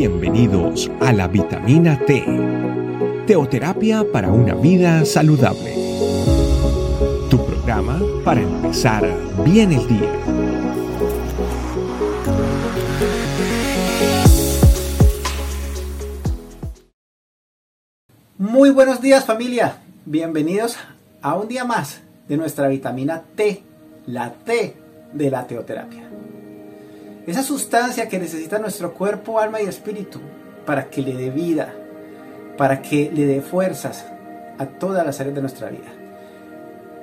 Bienvenidos a la vitamina T, teoterapia para una vida saludable. Tu programa para empezar bien el día. Muy buenos días familia, bienvenidos a un día más de nuestra vitamina T, la T de la teoterapia. Esa sustancia que necesita nuestro cuerpo, alma y espíritu para que le dé vida, para que le dé fuerzas a todas las áreas de nuestra vida.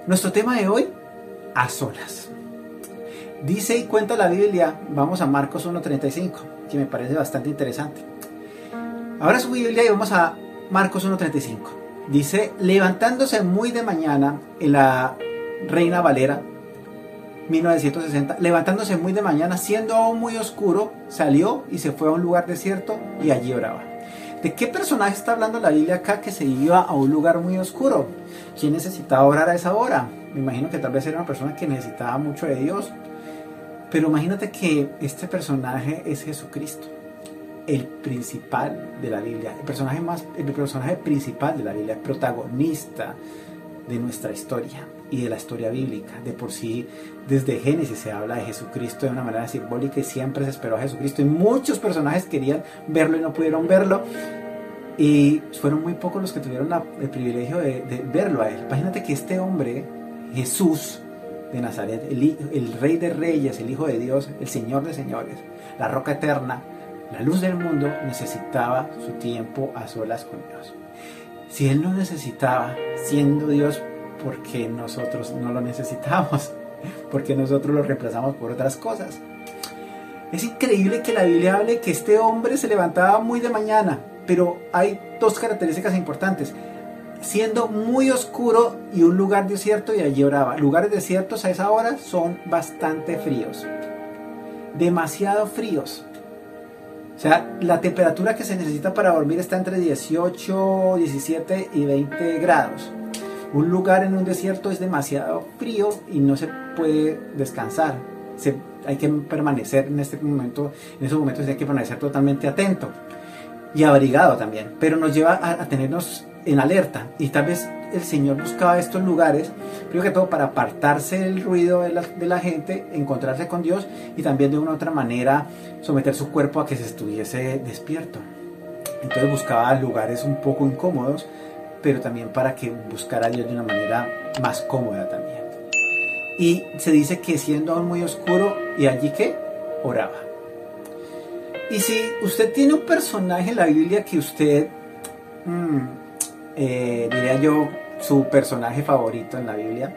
Nuestro tema de hoy, a solas. Dice y cuenta la Biblia, vamos a Marcos 1.35, que me parece bastante interesante. Ahora su Biblia y vamos a Marcos 1.35. Dice, levantándose muy de mañana en la Reina Valera, 1960, levantándose muy de mañana, siendo aún muy oscuro, salió y se fue a un lugar desierto y allí oraba. ¿De qué personaje está hablando la Biblia acá que se iba a un lugar muy oscuro? ¿Quién necesitaba orar a esa hora? Me imagino que tal vez era una persona que necesitaba mucho de Dios. Pero imagínate que este personaje es Jesucristo, el principal de la Biblia, el personaje, más, el personaje principal de la Biblia, el protagonista de nuestra historia y de la historia bíblica. De por sí, desde Génesis se habla de Jesucristo de una manera simbólica y siempre se esperó a Jesucristo. Y muchos personajes querían verlo y no pudieron verlo. Y fueron muy pocos los que tuvieron el privilegio de, verlo a él. Imagínate que este hombre, Jesús de Nazaret, el, el rey de reyes, el hijo de Dios, el Señor de señores, la roca eterna, la luz del mundo, necesitaba su tiempo a solas con Dios. Si él no necesitaba, siendo Dios, porque nosotros no lo necesitamos, porque nosotros lo reemplazamos por otras cosas. Es increíble que la Biblia hable que este hombre se levantaba muy de mañana, pero hay dos características importantes. Siendo muy oscuro y un lugar desierto y allí oraba. Lugares desiertos a esa hora son bastante fríos. Demasiado fríos. O sea, la temperatura que se necesita para dormir está entre 18, 17 y 20 grados. Un lugar en un desierto es demasiado frío y no se puede descansar. hay que permanecer en este momento, en esos momentos hay que permanecer totalmente atento y abrigado también. Pero nos lleva a, tenernos en alerta y tal vez el Señor buscaba estos lugares, primero que todo para apartarse del ruido de la, de la, gente, encontrarse con Dios y también de una u otra manera someter su cuerpo a que se estuviese despierto. Entonces buscaba lugares un poco incómodos pero también para que buscara a Dios de una manera más cómoda también. Y se dice que siendo aún muy oscuro, y allí que oraba. Y si usted tiene un personaje en la Biblia que usted, mm, eh, diría yo, su personaje favorito en la Biblia,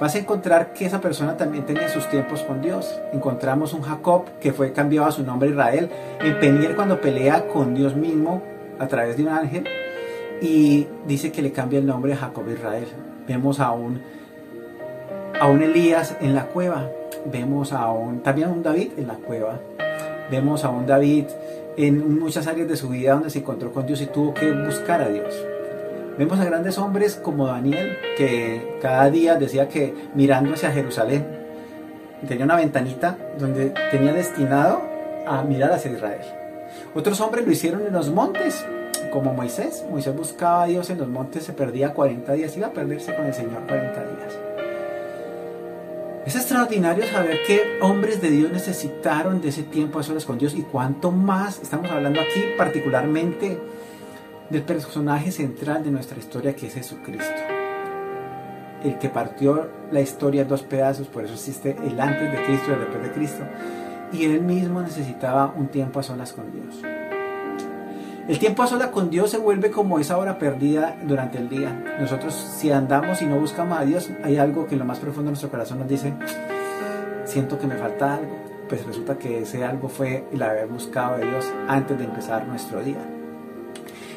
vas a encontrar que esa persona también tenía sus tiempos con Dios. Encontramos un Jacob que fue cambiado a su nombre Israel, en Peniel cuando pelea con Dios mismo a través de un ángel, y dice que le cambia el nombre a Jacob Israel. Vemos a un, a un Elías en la cueva, vemos a un, también a un David en la cueva, vemos a un David en muchas áreas de su vida donde se encontró con Dios y tuvo que buscar a Dios. Vemos a grandes hombres como Daniel, que cada día decía que mirando hacia Jerusalén, tenía una ventanita donde tenía destinado a mirar hacia Israel. Otros hombres lo hicieron en los montes, como Moisés. Moisés buscaba a Dios en los montes, se perdía 40 días, iba a perderse con el Señor 40 días. Es extraordinario saber que hombres de Dios necesitaron de ese tiempo a solas con Dios y cuánto más estamos hablando aquí particularmente del personaje central de nuestra historia que es Jesucristo. El que partió la historia en dos pedazos, por eso existe el antes de Cristo y el después de Cristo. Y él mismo necesitaba un tiempo a solas con Dios. El tiempo a sola con Dios se vuelve como esa hora perdida durante el día. Nosotros si andamos y no buscamos a Dios, hay algo que en lo más profundo de nuestro corazón nos dice, siento que me falta algo. Pues resulta que ese algo fue el haber buscado a Dios antes de empezar nuestro día.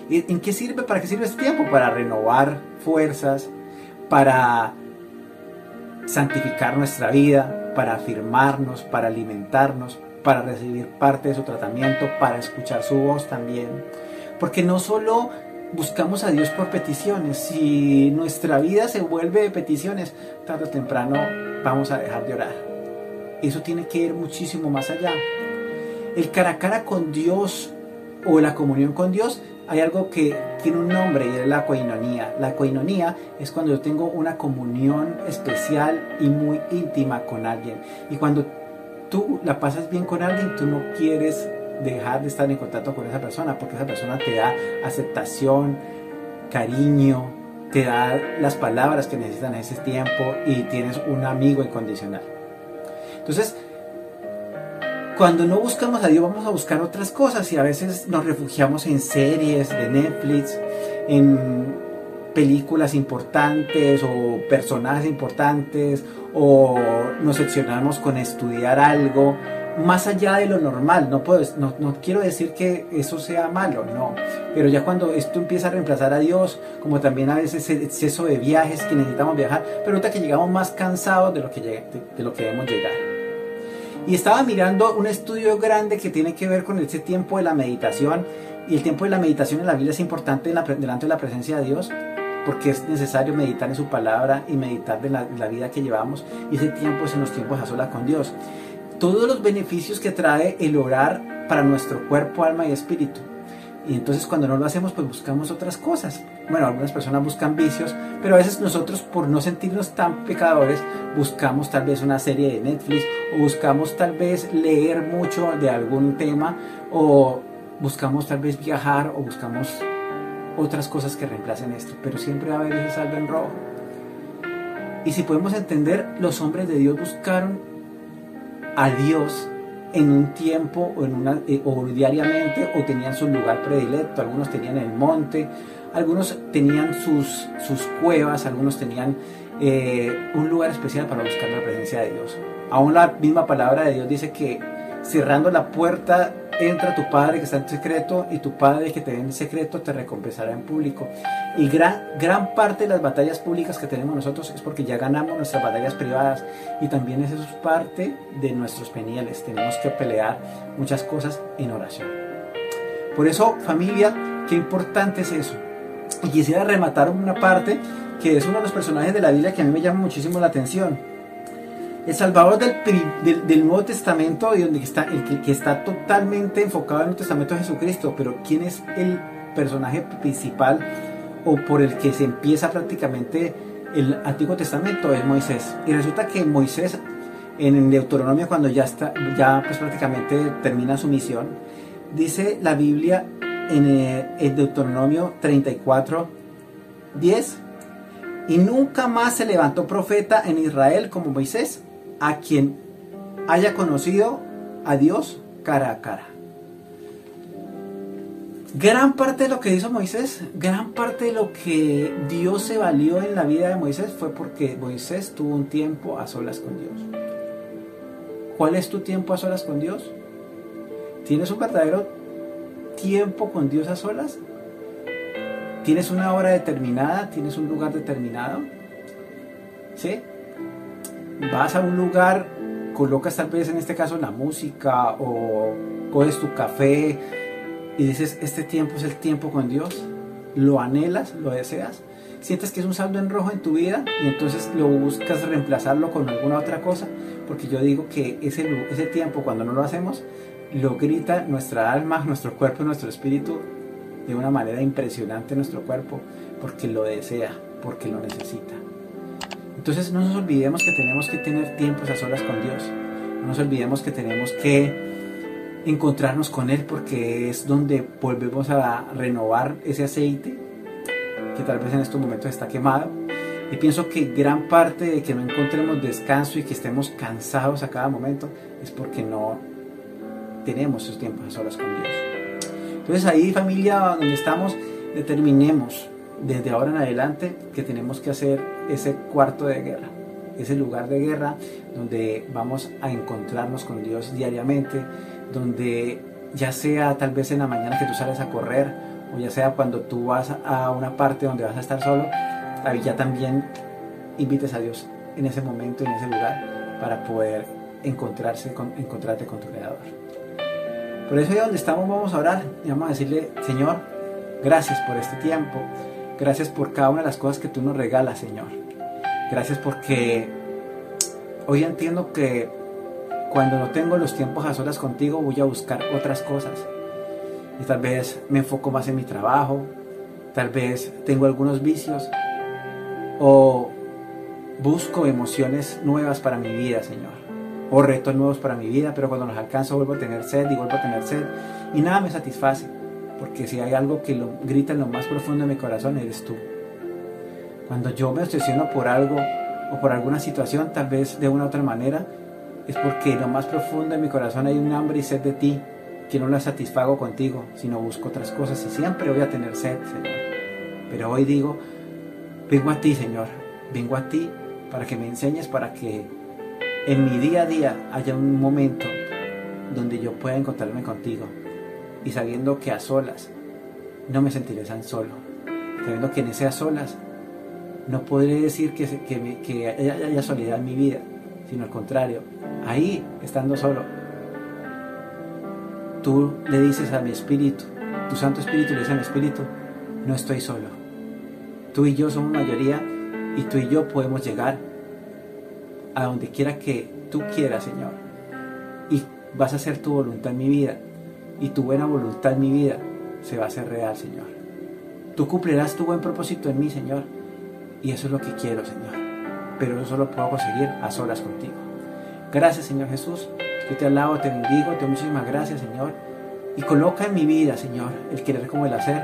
¿Y en qué sirve? ¿Para qué sirve este tiempo? Para renovar fuerzas, para santificar nuestra vida, para afirmarnos, para alimentarnos, para recibir parte de su tratamiento, para escuchar su voz también. Porque no solo buscamos a Dios por peticiones, si nuestra vida se vuelve de peticiones, tarde o temprano vamos a dejar de orar. Eso tiene que ir muchísimo más allá. El cara a cara con Dios o la comunión con Dios, hay algo que tiene un nombre y es la coinonía. La coinonía es cuando yo tengo una comunión especial y muy íntima con alguien. Y cuando tú la pasas bien con alguien, tú no quieres dejar de estar en contacto con esa persona porque esa persona te da aceptación, cariño, te da las palabras que necesitan en ese tiempo y tienes un amigo incondicional. Entonces, cuando no buscamos a Dios vamos a buscar otras cosas y a veces nos refugiamos en series de Netflix, en películas importantes o personajes importantes o nos seccionamos con estudiar algo más allá de lo normal. No, puedo, no, no, quiero decir que eso sea malo, no. Pero ya cuando esto empieza a reemplazar a Dios, como también a veces el exceso de viajes que necesitamos viajar, pero ahorita que llegamos más cansados de lo que, de, de lo que debemos llegar. Y estaba mirando un estudio grande que tiene que ver con ese tiempo de la meditación. Y el tiempo de la meditación en la Biblia es importante delante de la presencia de Dios porque es necesario meditar en su palabra y meditar de la, vida que llevamos. Y ese tiempo es en los tiempos a solas con Dios. Todos los beneficios que trae el orar para nuestro cuerpo, alma y espíritu. Y entonces cuando no lo hacemos, pues buscamos otras cosas. Bueno, algunas personas buscan vicios, pero a veces nosotros por no sentirnos tan pecadores, buscamos tal vez una serie de Netflix o buscamos tal vez leer mucho de algún tema o buscamos tal vez viajar o buscamos otras cosas que reemplacen esto. Pero siempre va a haber ese saldo en rojo. Y si podemos entender, los hombres de Dios buscaron a Dios en un tiempo o, en una, eh, o diariamente o tenían su lugar predilecto, algunos tenían el monte, algunos tenían sus, sus cuevas, algunos tenían eh, un lugar especial para buscar la presencia de Dios. Aún la misma palabra de Dios dice que cerrando la puerta entra tu Padre que está en secreto y tu Padre que te ve en secreto te recompensará en público. Y gran, gran parte de las batallas públicas que tenemos nosotros es porque ya ganamos nuestras batallas privadas y también eso es parte de nuestros penieles. Tenemos que pelear muchas cosas en oración. Por eso, familia, qué importante es eso. Y quisiera rematar una parte que es uno de los personajes de la Biblia que a mí me llama muchísimo la atención el Salvador del, Nuevo Testamento y donde está, el que, está totalmente enfocado en el Testamento de Jesucristo, pero ¿quién es el personaje principal o por el que se empieza prácticamente el Antiguo Testamento? Es Moisés. Y resulta que Moisés en Deuteronomio cuando ya está, ya pues prácticamente termina su misión, dice la Biblia en el eh, Deuteronomio 34, 10, y nunca más se levantó profeta en Israel como Moisés, a quien haya conocido a Dios cara a cara. Gran parte de lo que hizo Moisés, gran parte de lo que Dios se valió en la vida de Moisés fue porque Moisés tuvo un tiempo a solas con Dios. ¿Cuál es tu tiempo a solas con Dios? ¿Tienes un verdadero tiempo con Dios a solas? ¿Tienes una hora determinada? ¿Tienes un lugar determinado? ¿Sí? Vas a un lugar, colocas tal vez en este caso la música o coges tu café y dices, este tiempo es el tiempo con Dios, lo anhelas, lo deseas, sientes que es un saldo en rojo en tu vida y entonces lo buscas reemplazarlo con alguna otra cosa, porque yo digo que ese, ese tiempo cuando no lo hacemos, lo grita nuestra alma, nuestro cuerpo, nuestro espíritu de una manera impresionante nuestro cuerpo, porque lo desea, porque lo necesita. Entonces no nos olvidemos que tenemos que tener tiempos a solas con Dios. No nos olvidemos que tenemos que encontrarnos con Él porque es donde volvemos a renovar ese aceite que tal vez en estos momentos está quemado. Y pienso que gran parte de que no encontremos descanso y que estemos cansados a cada momento es porque no tenemos esos tiempos a solas con Dios. Entonces ahí familia donde estamos, determinemos desde ahora en adelante que tenemos que hacer ese cuarto de guerra, ese lugar de guerra donde vamos a encontrarnos con Dios diariamente, donde ya sea tal vez en la mañana que tú sales a correr o ya sea cuando tú vas a una parte donde vas a estar solo, ya también invites a Dios en ese momento, en ese lugar, para poder encontrarse con, encontrarte con tu Creador. Por eso ahí donde estamos vamos a orar y vamos a decirle, Señor, gracias por este tiempo, Gracias por cada una de las cosas que tú nos regalas, Señor. Gracias porque hoy entiendo que cuando no tengo los tiempos a solas contigo voy a buscar otras cosas. y tal vez me enfoco más en mi trabajo, tal vez tengo algunos vicios o busco emociones nuevas para mi vida, Señor, o retos nuevos para mi vida, pero cuando los alcanzo vuelvo a tener sed y vuelvo a tener sed y nada me satisface, porque si hay algo que lo grita en lo más profundo de mi corazón eres tú. Cuando yo me obsesiono por algo o por alguna situación, tal vez de una u otra manera, es porque en lo más profundo de mi corazón hay un hambre y sed de ti que no la satisfago contigo, sino busco otras cosas y siempre voy a tener sed, Señor. Pero hoy digo, vengo a ti, Señor, vengo a ti para que me enseñes, para que en mi día a día haya un momento donde yo pueda encontrarme contigo y sabiendo que a solas no me sentiré tan solo, sabiendo que en ese a solas no podré decir que, que, haya soledad en mi vida, sino al contrario, ahí, estando solo, tú le dices a mi espíritu, tu Santo Espíritu le dice a mi espíritu, no estoy solo. Tú y yo somos mayoría y tú y yo podemos llegar a donde quiera que tú quieras, Señor. Y vas a hacer tu voluntad en mi vida. Y tu buena voluntad en mi vida se va a hacer real, Señor. Tú cumplirás tu buen propósito en mí, Señor. Y eso es lo que quiero, Señor. Pero eso solo puedo conseguir a solas contigo. Gracias, Señor Jesús. Yo te alabo, te bendigo, te doy muchísimas gracias, Señor. Y coloca en mi vida, Señor, el querer como el hacer.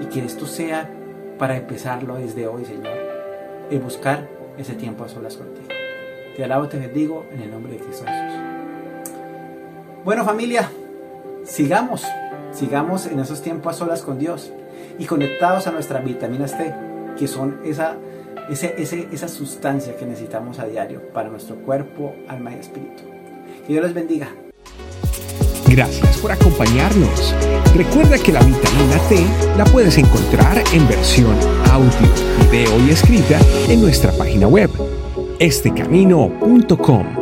Y que esto sea para empezarlo desde hoy, Señor. El buscar ese tiempo a solas contigo. Te alabo, te bendigo en el nombre de Cristo Jesús. Bueno, familia, sigamos, sigamos en esos tiempos a solas con Dios y conectados a nuestras vitaminas T, que son esa esa sustancia que necesitamos a diario para nuestro cuerpo, alma y espíritu. Que Dios les bendiga. Gracias por acompañarnos. Recuerda que la vitamina T la puedes encontrar en versión audio, video y escrita en nuestra página web, estecamino.com.